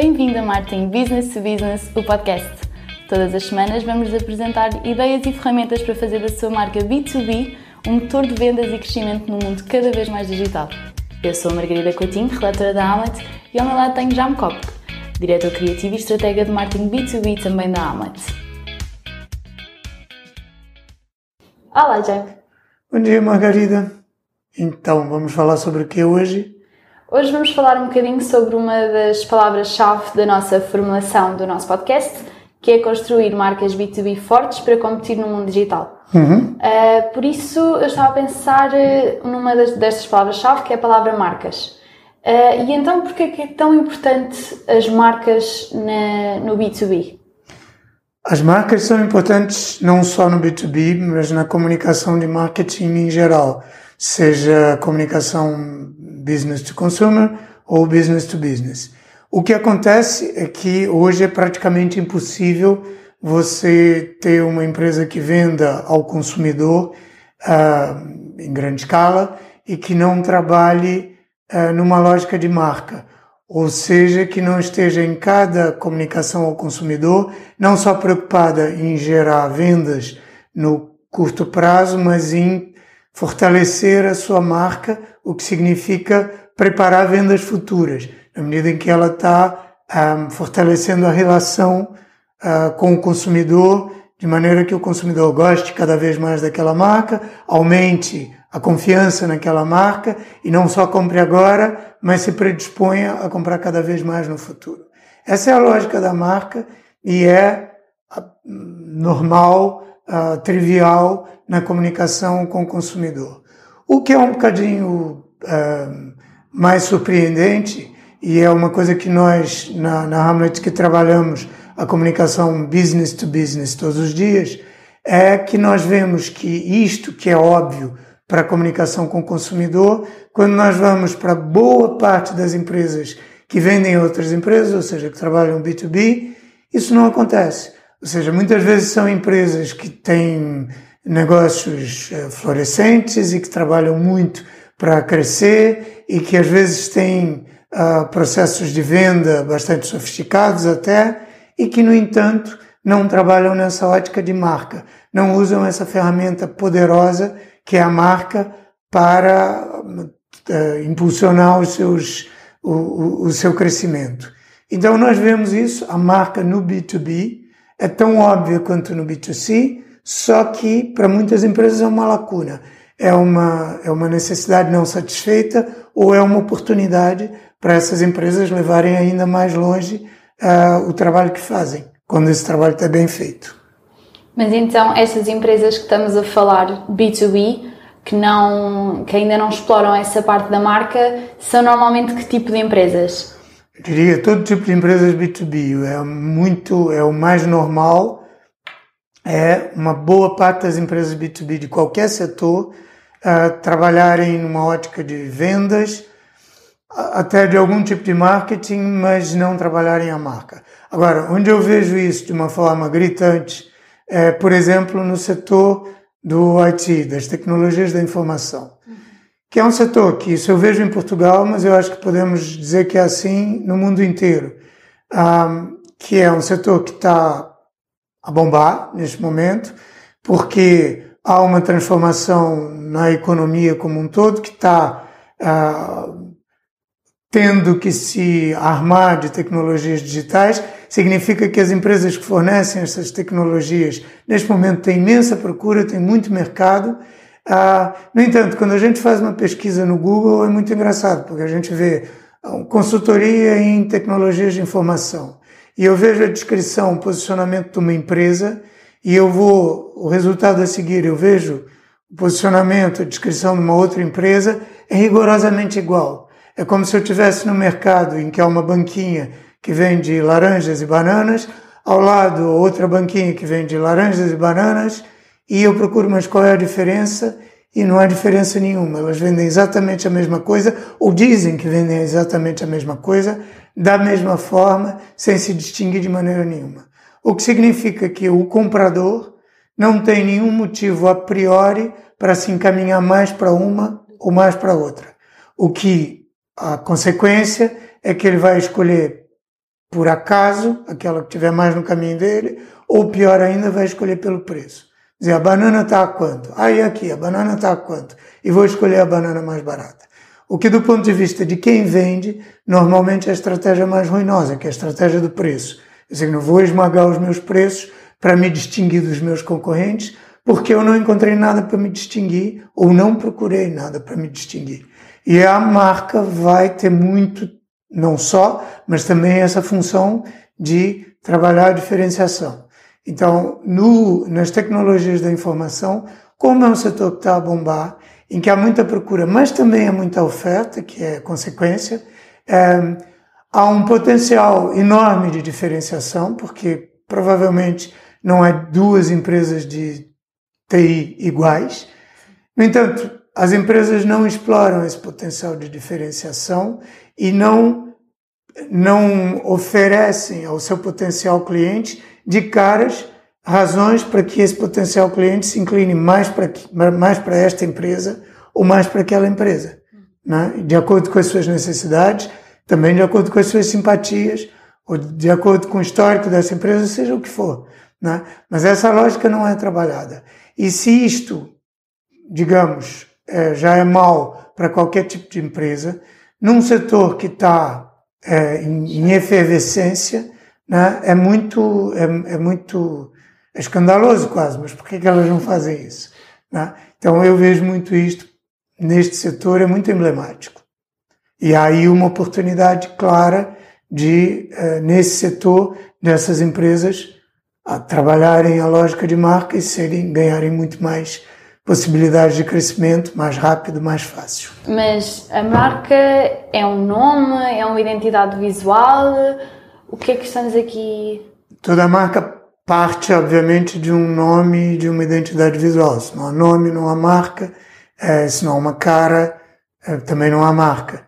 Bem-vindo a Marketing Business to Business, o podcast. Todas as semanas vamos apresentar ideias e ferramentas para fazer da sua marca B2B um motor de vendas e crescimento num mundo cada vez mais digital. Eu sou a Margarida Coutinho, relatora da Amlet, e ao meu lado tenho Jam Kopk, diretor criativo e estratega de marketing B2B também da Amlet. Olá, Jack. Bom dia, Margarida. Então, vamos falar sobre o que hoje? Hoje vamos falar um bocadinho sobre uma das palavras-chave da nossa formulação do nosso podcast, que é construir marcas B2B fortes para competir no mundo digital. Uhum. Uh, por isso, eu estava a pensar uh, numa das, destas palavras-chave, que é a palavra marcas. Uh, e então, por que é tão importante as marcas na, no B2B? As marcas são importantes não só no B2B, mas na comunicação de marketing em geral, seja comunicação business to consumer ou business to business. O que acontece é que hoje é praticamente impossível você ter uma empresa que venda ao consumidor uh, em grande escala e que não trabalhe uh, numa lógica de marca. Ou seja, que não esteja em cada comunicação ao consumidor, não só preocupada em gerar vendas no curto prazo, mas em fortalecer a sua marca, o que significa preparar vendas futuras, na medida em que ela está um, fortalecendo a relação uh, com o consumidor, de maneira que o consumidor goste cada vez mais daquela marca, aumente a confiança naquela marca e não só compre agora, mas se predisponha a comprar cada vez mais no futuro. Essa é a lógica da marca e é normal, uh, trivial na comunicação com o consumidor. O que é um bocadinho uh, mais surpreendente, e é uma coisa que nós, na, na Hamlet, que trabalhamos a comunicação business to business todos os dias, é que nós vemos que isto que é óbvio para a comunicação com o consumidor, quando nós vamos para boa parte das empresas que vendem outras empresas, ou seja, que trabalham B2B, isso não acontece. Ou seja, muitas vezes são empresas que têm negócios eh, florescentes e que trabalham muito para crescer e que às vezes têm uh, processos de venda bastante sofisticados até e que, no entanto, não trabalham nessa ótica de marca, não usam essa ferramenta poderosa que é a marca para uh, impulsionar os seus, o, o, o seu crescimento. Então nós vemos isso, a marca no B2B é tão óbvia quanto no B2C, só que para muitas empresas é uma lacuna, é uma, é uma necessidade não satisfeita ou é uma oportunidade para essas empresas levarem ainda mais longe uh, o trabalho que fazem, quando esse trabalho está bem feito. Mas então, essas empresas que estamos a falar B2B, que, não, que ainda não exploram essa parte da marca, são normalmente que tipo de empresas? Eu diria todo tipo de empresas B2B. É muito, é o mais normal é uma boa parte das empresas B2B de qualquer setor uh, trabalharem numa ótica de vendas, até de algum tipo de marketing, mas não trabalharem a marca. Agora, onde eu vejo isso de uma forma gritante é, por exemplo, no setor do IT, das tecnologias da informação, que é um setor que isso eu vejo em Portugal, mas eu acho que podemos dizer que é assim no mundo inteiro, um, que é um setor que está a bombar neste momento, porque há uma transformação na economia como um todo que está uh, tendo que se armar de tecnologias digitais, significa que as empresas que fornecem essas tecnologias neste momento têm imensa procura, têm muito mercado. Uh, no entanto, quando a gente faz uma pesquisa no Google é muito engraçado, porque a gente vê consultoria em tecnologias de informação e eu vejo a descrição, o posicionamento de uma empresa e eu vou, o resultado a seguir, eu vejo o posicionamento, a descrição de uma outra empresa, é rigorosamente igual. É como se eu estivesse no mercado em que há uma banquinha que vende laranjas e bananas, ao lado outra banquinha que vende laranjas e bananas, e eu procuro, mas qual é a diferença? E não há diferença nenhuma. Elas vendem exatamente a mesma coisa, ou dizem que vendem exatamente a mesma coisa, da mesma forma, sem se distinguir de maneira nenhuma. O que significa que o comprador não tem nenhum motivo a priori para se encaminhar mais para uma ou mais para outra. O que a consequência é que ele vai escolher por acaso, aquela que tiver mais no caminho dele, ou pior ainda, vai escolher pelo preço. Dizer, a banana está a quanto? Ah, e aqui, a banana está a quanto? E vou escolher a banana mais barata. O que do ponto de vista de quem vende, normalmente é a estratégia mais ruinosa, que é a estratégia do preço. Eu dizer, não vou esmagar os meus preços para me distinguir dos meus concorrentes, porque eu não encontrei nada para me distinguir ou não procurei nada para me distinguir. E a marca vai ter muito, não só, mas também essa função de trabalhar a diferenciação. Então, no, nas tecnologias da informação, como é um setor que está a bombar, em que há muita procura, mas também há muita oferta, que é consequência, é, há um potencial enorme de diferenciação, porque provavelmente não há duas empresas de TI iguais. No entanto, as empresas não exploram esse potencial de diferenciação e não, não oferecem ao seu potencial cliente de caras razões para que esse potencial cliente se incline mais para, mais para esta empresa ou mais para aquela empresa, né? de acordo com as suas necessidades, também de acordo com as suas simpatias, ou de acordo com o histórico dessa empresa, seja o que for. Né? Mas essa lógica não é trabalhada. E se isto, digamos, é, já é mal para qualquer tipo de empresa, num setor que está é, em, em, efervescência, né, é muito, é, é, muito escandaloso quase, mas por que, que elas não fazem isso? Né? Então eu vejo muito isto neste setor, é muito emblemático. E aí uma oportunidade clara de, é, nesse setor, dessas empresas a trabalharem a lógica de marca e serem, ganharem muito mais possibilidades de crescimento mais rápido, mais fácil. Mas a marca é um nome, é uma identidade visual? O que é que estamos aqui? Toda marca parte, obviamente, de um nome e de uma identidade visual. Se não há nome, não há marca. É, se não há uma cara, é, também não há marca.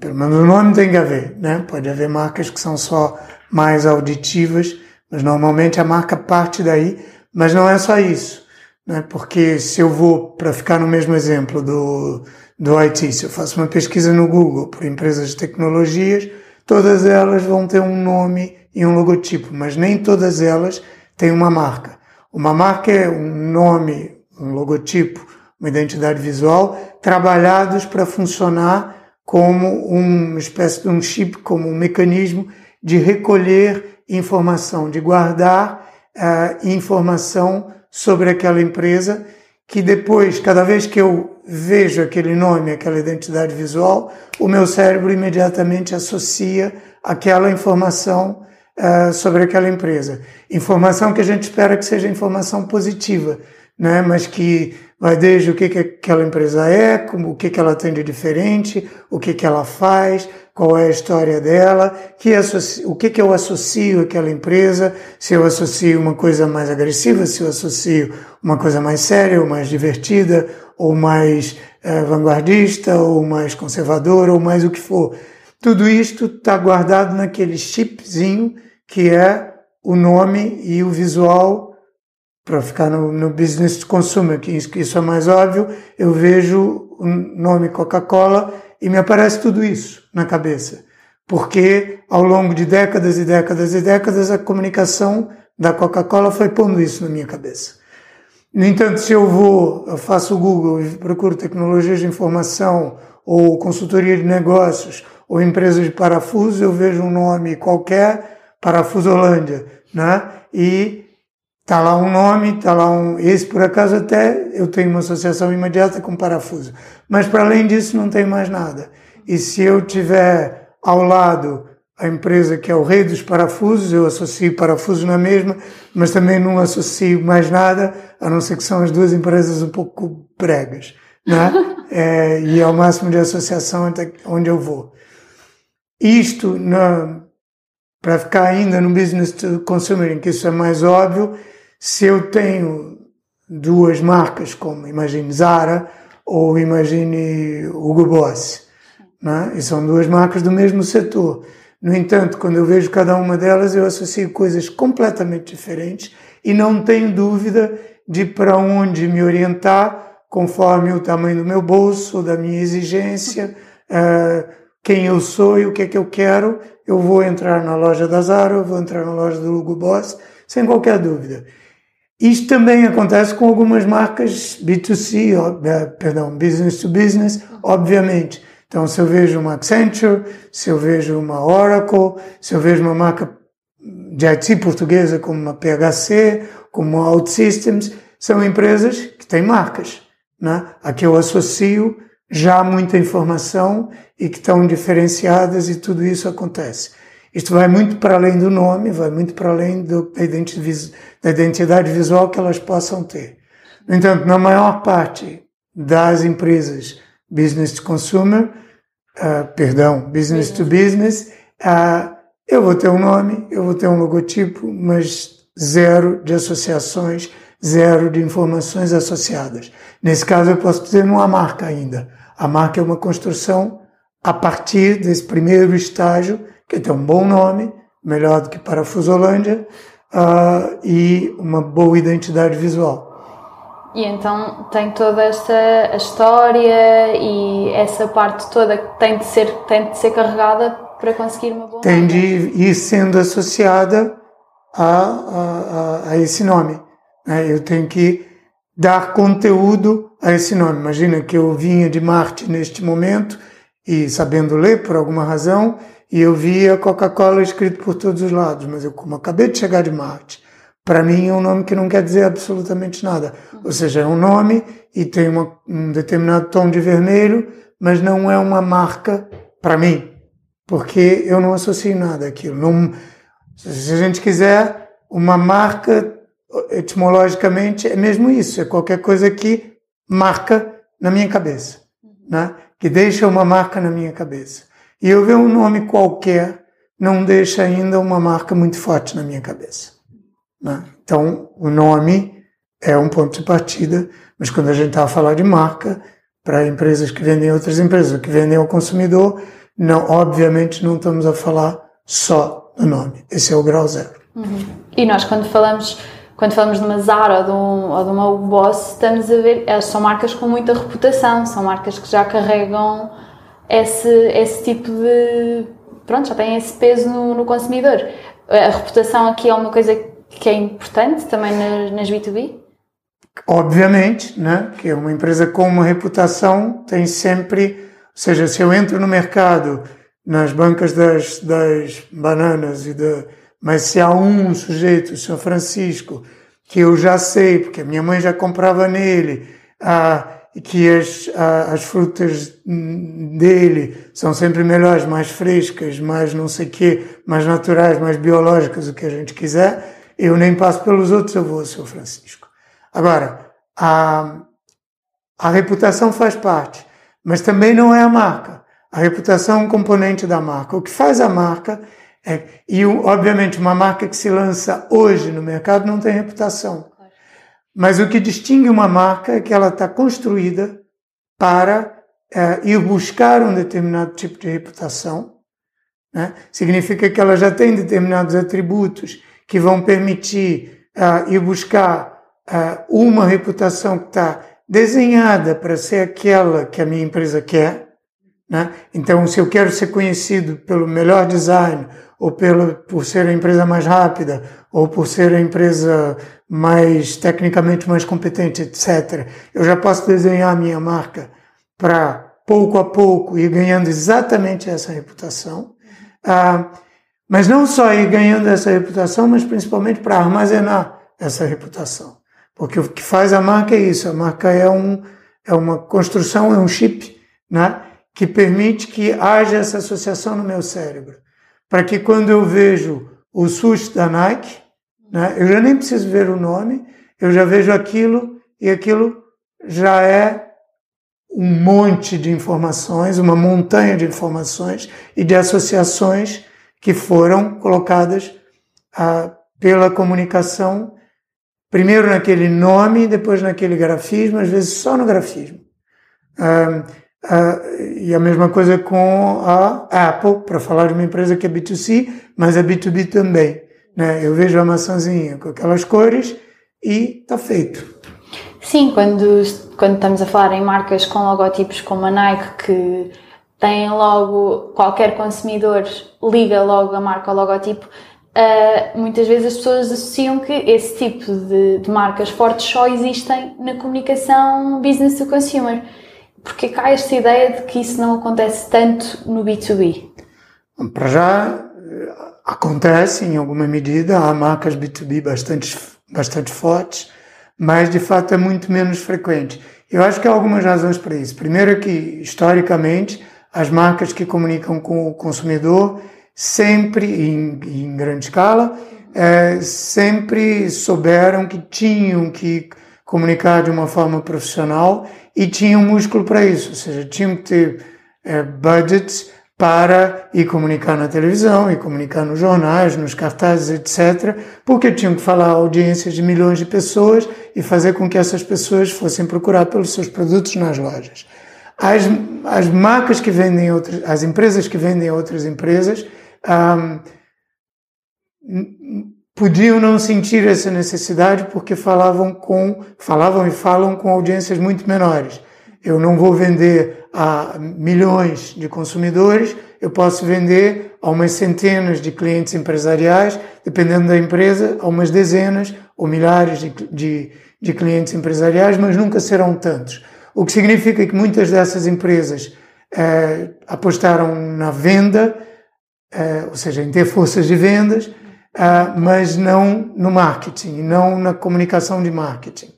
Pelo menos o nome tem que haver, né? Pode haver marcas que são só mais auditivas, mas normalmente a marca parte daí. Mas não é só isso né? porque se eu vou, para ficar no mesmo exemplo do, do IT, se eu faço uma pesquisa no Google por empresas de tecnologias, todas elas vão ter um nome e um logotipo, mas nem todas elas têm uma marca. Uma marca é um nome, um logotipo, uma identidade visual, trabalhados para funcionar como uma espécie de um chip, como um mecanismo de recolher informação, de guardar uh, informação sobre aquela empresa, que depois, cada vez que eu vejo aquele nome, aquela identidade visual, o meu cérebro imediatamente associa aquela informação uh, sobre aquela empresa. Informação que a gente espera que seja informação positiva, né? mas que vai desde o que, que aquela empresa é, como, o que, que ela tem de diferente, o que, que ela faz, qual é a história dela, que associo, o que, que eu associo àquela empresa, se eu associo uma coisa mais agressiva, se eu associo uma coisa mais séria, ou mais divertida, ou mais é, vanguardista, ou mais conservadora, ou mais o que for. Tudo isto está guardado naquele chipzinho que é o nome e o visual para ficar no, no business de consumer, que isso é mais óbvio, eu vejo o nome Coca-Cola e me aparece tudo isso na cabeça. Porque ao longo de décadas e décadas e décadas a comunicação da Coca-Cola foi pondo isso na minha cabeça. No entanto, se eu vou, eu faço o Google e procuro tecnologias de informação ou consultoria de negócios ou empresas de parafuso, eu vejo um nome qualquer, Parafusolândia, né? E Tá lá um nome, tá lá um. Esse, por acaso, até eu tenho uma associação imediata com parafuso. Mas, para além disso, não tem mais nada. E se eu tiver ao lado a empresa que é o rei dos parafusos, eu associo parafuso na mesma, mas também não associo mais nada, a não ser que são as duas empresas um pouco pregas. Né? é, e é o máximo de associação até onde eu vou. Isto, para ficar ainda no business to consumer, em que isso é mais óbvio, se eu tenho duas marcas, como imagine Zara ou imagine Hugo Boss, né? e são duas marcas do mesmo setor. No entanto, quando eu vejo cada uma delas, eu associo coisas completamente diferentes e não tenho dúvida de para onde me orientar conforme o tamanho do meu bolso, da minha exigência, uh, quem eu sou e o que é que eu quero, eu vou entrar na loja da Zara, eu vou entrar na loja do Hugo Boss, sem qualquer dúvida. Isto também acontece com algumas marcas B2C, eh, perdão, business to business, obviamente. Então, se eu vejo uma Accenture, se eu vejo uma Oracle, se eu vejo uma marca de IT portuguesa como uma PHC, como uma OutSystems, são empresas que têm marcas, né? a que eu associo já muita informação e que estão diferenciadas e tudo isso acontece. Isto vai muito para além do nome, vai muito para além do, da, identidade, da identidade visual que elas possam ter. No entanto, na maior parte das empresas business to consumer, uh, perdão, business to business, uh, eu vou ter um nome, eu vou ter um logotipo, mas zero de associações, zero de informações associadas. Nesse caso, eu posso dizer uma marca ainda. A marca é uma construção a partir desse primeiro estágio, que tem um bom nome, melhor do que Parafusolândia, uh, e uma boa identidade visual. E então tem toda essa história e essa parte toda que tem de ser, tem de ser carregada para conseguir uma boa Tem de ir sendo associada a, a, a, esse nome. Né? Eu tenho que dar conteúdo a esse nome. Imagina que eu vinha de Marte neste momento e sabendo ler por alguma razão, e eu via Coca-Cola escrito por todos os lados, mas eu como acabei de chegar de Marte, para mim é um nome que não quer dizer absolutamente nada. Ou seja, é um nome e tem uma, um determinado tom de vermelho, mas não é uma marca para mim, porque eu não associo nada àquilo. Não, se a gente quiser, uma marca, etimologicamente, é mesmo isso, é qualquer coisa que marca na minha cabeça, né? que deixa uma marca na minha cabeça. E eu ver um nome qualquer não deixa ainda uma marca muito forte na minha cabeça. Né? Então, o nome é um ponto de partida, mas quando a gente está a falar de marca, para empresas que vendem outras empresas, que vendem ao consumidor, não, obviamente não estamos a falar só do nome. Esse é o grau zero. Uhum. E nós, quando falamos quando falamos de uma Zara ou de, um, ou de uma Hugo Boss, estamos a ver, elas são marcas com muita reputação, são marcas que já carregam esse, esse tipo de. Pronto, já têm esse peso no, no consumidor. A reputação aqui é uma coisa que é importante também nas, nas B2B? Obviamente, né? que uma empresa com uma reputação tem sempre. Ou seja, se eu entro no mercado, nas bancas das, das bananas e da. Mas se há um sujeito, o São Francisco, que eu já sei, porque a minha mãe já comprava nele, ah, que as, as frutas dele são sempre melhores, mais frescas, mais não sei quê, mais naturais, mais biológicas, o que a gente quiser, eu nem passo pelos outros, eu vou São Francisco. Agora, a, a reputação faz parte, mas também não é a marca. A reputação é um componente da marca. O que faz a marca é, e obviamente uma marca que se lança hoje no mercado não tem reputação. Mas o que distingue uma marca é que ela está construída para é, ir buscar um determinado tipo de reputação. Né? Significa que ela já tem determinados atributos que vão permitir uh, ir buscar uh, uma reputação que está desenhada para ser aquela que a minha empresa quer. Né? Então, se eu quero ser conhecido pelo melhor design, ou pelo, por ser a empresa mais rápida, ou por ser a empresa mais tecnicamente mais competente, etc. Eu já posso desenhar a minha marca para pouco a pouco ir ganhando exatamente essa reputação. Ah, mas não só ir ganhando essa reputação, mas principalmente para armazenar essa reputação. Porque o que faz a marca é isso, a marca é, um, é uma construção, é um chip, né? Que permite que haja essa associação no meu cérebro para que quando eu vejo o sushi da Nike, né, eu já nem preciso ver o nome, eu já vejo aquilo e aquilo já é um monte de informações, uma montanha de informações e de associações que foram colocadas ah, pela comunicação, primeiro naquele nome, depois naquele grafismo, às vezes só no grafismo. Ah, Uh, e a mesma coisa com a Apple, para falar de uma empresa que é B2C, mas é B2B também. Né? Eu vejo a maçãzinha com aquelas cores e está feito. Sim, quando, quando estamos a falar em marcas com logotipos como a Nike, que têm logo, qualquer consumidor liga logo a marca ao logotipo, uh, muitas vezes as pessoas associam que esse tipo de, de, marcas fortes só existem na comunicação business to consumer. Porque cá esta ideia de que isso não acontece tanto no B2B? Para já, acontece em alguma medida, há marcas B2B bastante, bastante fortes, mas de fato é muito menos frequente. Eu acho que há algumas razões para isso. Primeiro é que, historicamente, as marcas que comunicam com o consumidor sempre, em, em grande escala, é, sempre souberam que tinham que comunicar de uma forma profissional e tinham músculo para isso, ou seja, tinham que ter é, budgets para ir comunicar na televisão, e comunicar nos jornais, nos cartazes, etc., porque tinham que falar a audiências de milhões de pessoas e fazer com que essas pessoas fossem procurar pelos seus produtos nas lojas. As, as marcas que vendem outras, as empresas que vendem outras empresas, um, podiam não sentir essa necessidade porque falavam com, falavam e falam com audiências muito menores. Eu não vou vender a milhões de consumidores, eu posso vender a umas centenas de clientes empresariais, dependendo da empresa, a umas dezenas ou milhares de, de, de clientes empresariais, mas nunca serão tantos. O que significa que muitas dessas empresas eh, apostaram na venda, eh, ou seja, em ter forças de vendas, eh, mas não no marketing, não na comunicação de marketing.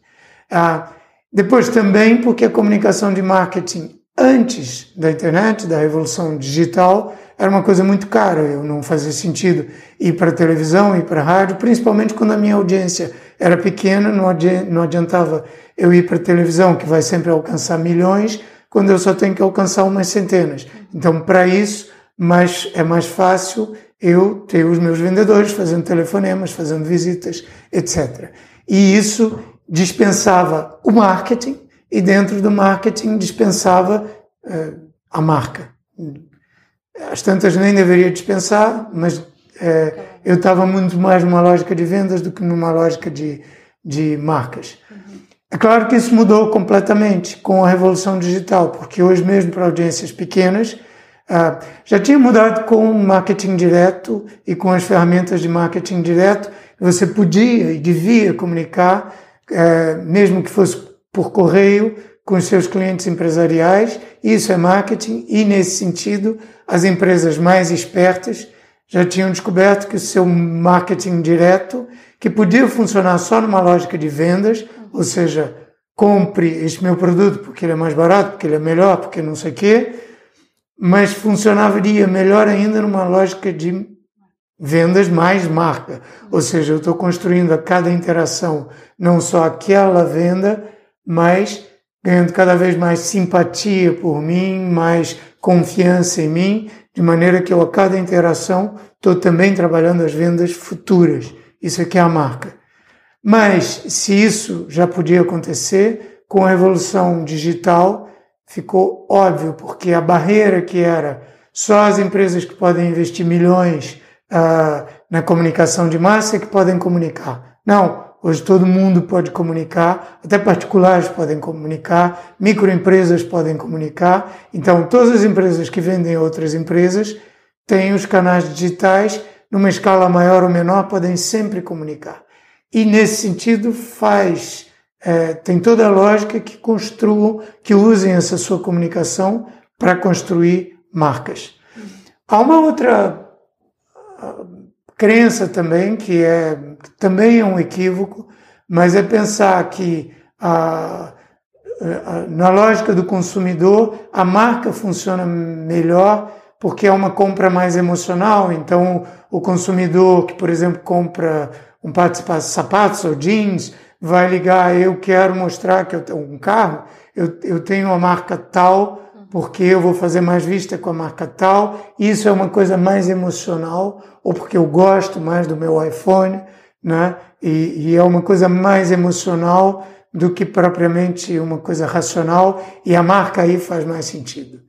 Ah, depois também porque a comunicação de marketing antes da internet, da revolução digital, era uma coisa muito cara. Eu não fazia sentido ir para televisão, ir para rádio, principalmente quando a minha audiência era pequena, não adiantava eu ir para televisão, que vai sempre alcançar milhões, quando eu só tenho que alcançar umas centenas. Então, para isso, mas é mais fácil eu ter os meus vendedores fazendo telefonemas, fazendo visitas, etc. E isso dispensava o marketing e dentro do marketing dispensava uh, a marca. As tantas nem deveria dispensar, mas uh, eu estava muito mais numa lógica de vendas do que numa lógica de, de marcas. É claro que isso mudou completamente com a revolução digital, porque hoje mesmo para audiências pequenas uh, já tinha mudado com o marketing direto e com as ferramentas de marketing direto. Você podia e devia comunicar, uh, mesmo que fosse por correio, com os seus clientes empresariais. Isso é marketing e, nesse sentido, as empresas mais espertas já tinham descoberto que o seu marketing direto, que podia funcionar só numa lógica de vendas, ou seja, compre este meu produto porque ele é mais barato, porque ele é melhor, porque não sei o quê, mas funcionaria melhor ainda numa lógica de vendas mais marca. Ou seja, eu estou construindo a cada interação não só aquela venda, mas ganhando cada vez mais simpatia por mim, mais confiança em mim, de maneira que eu a cada interação estou também trabalhando as vendas futuras. Isso aqui é a marca. Mas se isso já podia acontecer, com a evolução digital ficou óbvio, porque a barreira que era só as empresas que podem investir milhões uh, na comunicação de massa é que podem comunicar. Não, hoje todo mundo pode comunicar, até particulares podem comunicar, microempresas podem comunicar. Então, todas as empresas que vendem outras empresas têm os canais digitais, numa escala maior ou menor, podem sempre comunicar. E nesse sentido faz, é, tem toda a lógica que construam, que usem essa sua comunicação para construir marcas. Há uma outra ah, crença também, que é também é um equívoco, mas é pensar que a, a, na lógica do consumidor a marca funciona melhor porque é uma compra mais emocional. Então, o consumidor que, por exemplo, compra um par de sapatos ou jeans, vai ligar, eu quero mostrar que eu tenho um carro, eu, eu tenho uma marca tal, porque eu vou fazer mais vista com a marca tal, isso é uma coisa mais emocional, ou porque eu gosto mais do meu iPhone, né? E, e é uma coisa mais emocional do que propriamente uma coisa racional, e a marca aí faz mais sentido.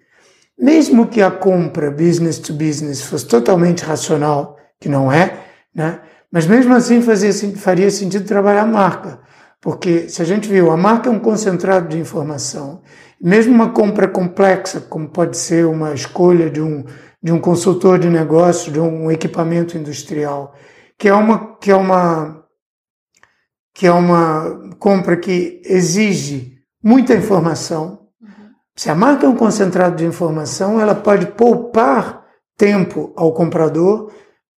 Mesmo que a compra business to business fosse totalmente racional, que não é, né? Mas mesmo assim fazia, faria sentido trabalhar a marca, Porque se a gente viu, a marca é um concentrado de informação. Mesmo uma compra complexa, como pode ser uma escolha de um, de um consultor de negócio, de um equipamento industrial, que é uma, que é uma, que é uma compra que exige muita informação. Se a marca é um concentrado de informação, ela pode poupar tempo ao comprador,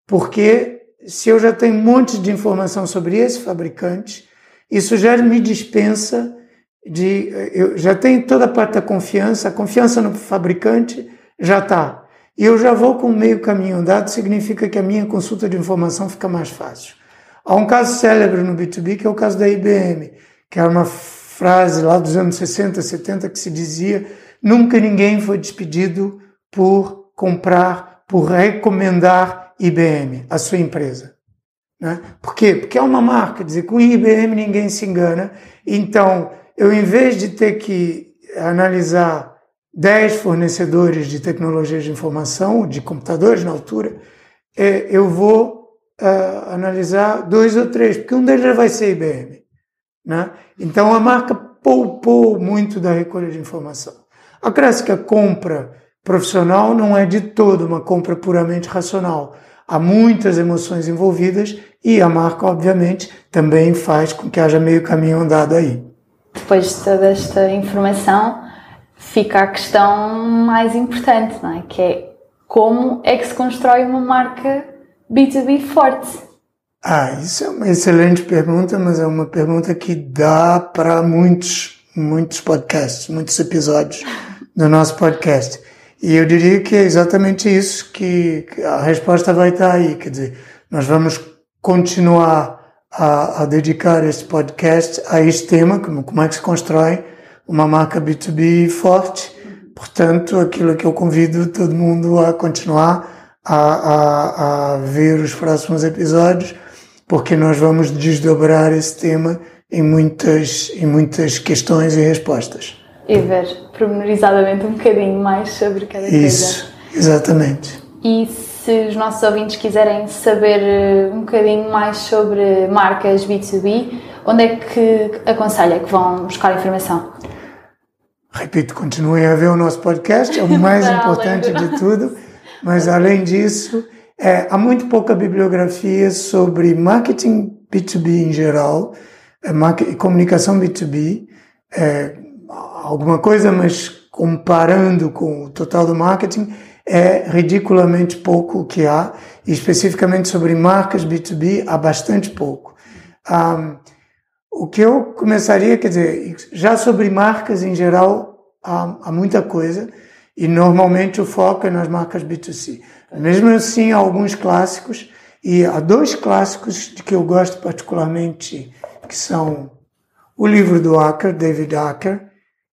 porque se eu já tenho um monte de informação sobre esse fabricante, isso já me dispensa de. Eu já tenho toda a parte da confiança, a confiança no fabricante já está. E eu já vou com meio caminho andado, significa que a minha consulta de informação fica mais fácil. Há um caso célebre no B2B que é o caso da IBM, que era uma frase lá dos anos 60, 70 que se dizia: nunca ninguém foi despedido por comprar, por recomendar IBM, a sua empresa. Né? Por quê? Porque é uma marca, dizer, com IBM ninguém se engana. Então, eu em vez de ter que analisar 10 fornecedores de tecnologias de informação, de computadores na altura, é, eu vou uh, analisar dois ou três, porque um deles já vai ser IBM. Né? Então, a marca poupou muito da recolha de informação. A compra profissional não é de todo uma compra puramente racional. Há muitas emoções envolvidas e a marca, obviamente, também faz com que haja meio caminho andado aí. Depois de toda esta informação, fica a questão mais importante, não é? Que é como é que se constrói uma marca B2B forte? Ah, isso é uma excelente pergunta, mas é uma pergunta que dá para muitos, muitos podcasts, muitos episódios do nosso podcast. E eu diria que é exatamente isso que, a resposta vai estar aí. Quer dizer, nós vamos continuar a, a, dedicar este podcast a este tema, como, como é que se constrói uma marca B2B forte. Portanto, aquilo que eu convido todo mundo a continuar a, a, a ver os próximos episódios, porque nós vamos desdobrar esse tema em muitas, em muitas questões e respostas e ver pormenorizadamente um bocadinho mais sobre cada coisa. Isso, exatamente. E se os nossos ouvintes quiserem saber eh, um bocadinho mais sobre marcas B2B, onde é que aconselha que vão buscar informação? Repito, continuem a ver o nosso podcast, é o mais importante de tudo, mas além disso, é, há muito pouca bibliografia sobre marketing B2B em geral, é, comunicação B2B, é, alguma coisa, mas comparando com o total do marketing, é ridiculamente pouco o que há, e especificamente sobre marcas B2B, há bastante pouco. Um, o que eu começaria, quer dizer, já sobre marcas em geral, há, há muita coisa, e normalmente o foco é nas marcas B2C. Mesmo assim, há alguns clássicos, e há dois clássicos de que eu gosto particularmente, que são o livro do Acker, David Acker,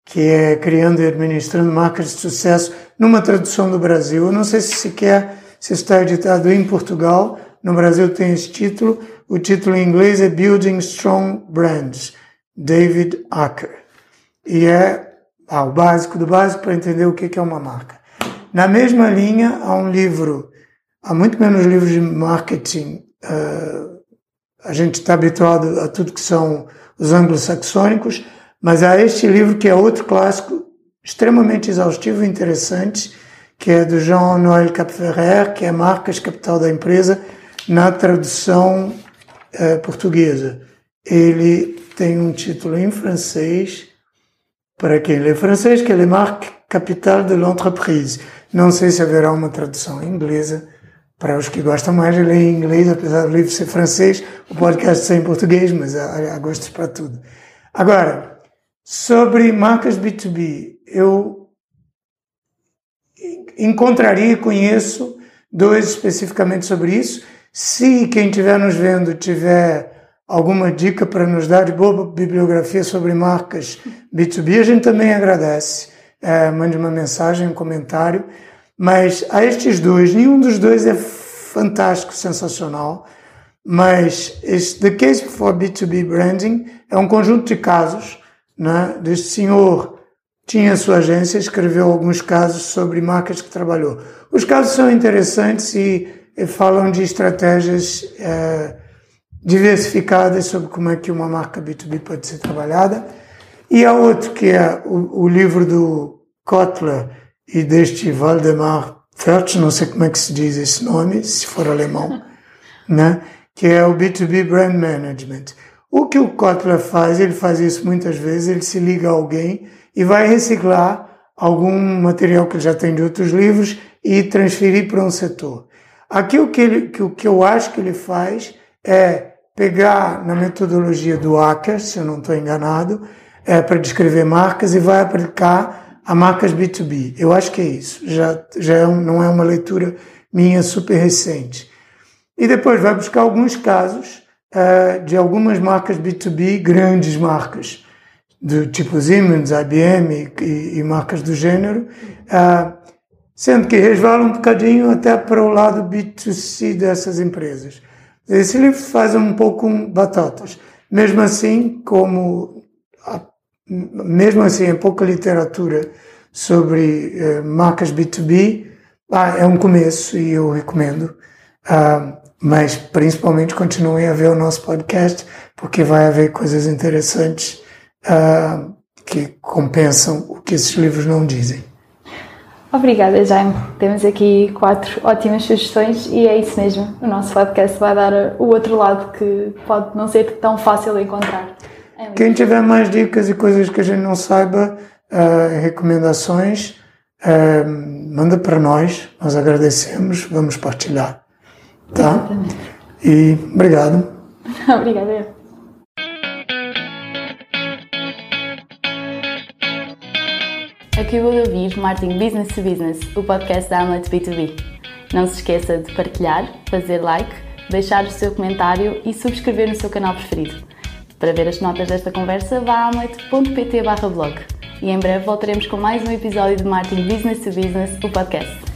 que é Criando e Administrando Marcas de Sucesso, numa tradução do Brasil. Eu não sei se sequer se está editado em Portugal. No Brasil tem esse título. O título em inglês é Building Strong Brands, David Acker. E é ah, o básico do básico para entender o que é uma marca. Na mesma linha, há um livro, há muito menos livros de marketing. Uh, a gente está habituado a tudo que são os anglo-saxônicos, mas há este livro que é outro clássico extremamente exaustivo e interessante, que é do Jean-Noël Capferrer, que é Marcas Capital da Empresa, na tradução eh, portuguesa. Ele tem um título em francês, para quem lê francês, que é Le Marque Capital de l'Entreprise. Não sei se haverá uma tradução inglesa, para os que gostam mais de ler em inglês, apesar do livro ser francês, o podcast ser em português, mas há, há gostos para tudo. Agora, Sobre marcas B2B, eu encontraria e conheço dois especificamente sobre isso. Se quem estiver nos vendo tiver alguma dica para nos dar de boa bibliografia sobre marcas B2B, a gente também agradece. É, mande uma mensagem, um comentário. Mas a estes dois, nenhum dos dois é fantástico, sensacional. Mas este, The Case for B2B Branding é um conjunto de casos né, deste senhor tinha sua agência, escreveu alguns casos sobre marcas que trabalhou. Os casos são interessantes e, e falam de estratégias é, diversificadas sobre como é que uma marca B2B pode ser trabalhada. E há outro que é o, o livro do Kotler e deste Valdemar Fert, não sei como é que se diz esse nome, se for alemão, né? que é o B2B Brand Management. O que o Kotler faz, ele faz isso muitas vezes, ele se liga a alguém e vai reciclar algum material que ele já tem de outros livros e transferir para um setor. Aqui o que, ele, que, o que eu acho que ele faz é pegar na metodologia do Acker, se eu não estou enganado, é, para descrever marcas e vai aplicar a marcas B2B. Eu acho que é isso. Já, já é um, não é uma leitura minha super recente. E depois vai buscar alguns casos uh, de algumas marcas B2B, grandes marcas, do tipo Siemens, IBM e, e marcas do gênero, uh, sendo que resvalam um bocadinho até para o lado B2C dessas empresas. Esse livro faz um pouco batatas. Mesmo assim, como mesmo assim é pouca literatura sobre uh, marcas B2B, ah, é um começo e eu recomendo. Uh, mas principalmente continuem a ver o nosso podcast, porque vai haver coisas interessantes uh, que compensam o que esses livros não dizem. Obrigada, Jaime. Temos aqui quatro ótimas sugestões e é isso mesmo. O nosso podcast vai dar o outro lado que pode não ser tão fácil de encontrar. É Quem tiver mais dicas e coisas que a gente não saiba, uh, recomendações, uh, manda para nós. Nós agradecemos, vamos partilhar. Tá? Exatamente. E obrigado. Obrigada. Acabou de ouvir Marketing Business to Business, o podcast da Amlet B2B. Não se esqueça de partilhar, fazer like, deixar o seu comentário e subscrever no seu canal preferido. Para ver as notas desta conversa, vá a amlet.pt blog. E em breve voltaremos com mais um episódio de Marketing Business to Business, o podcast.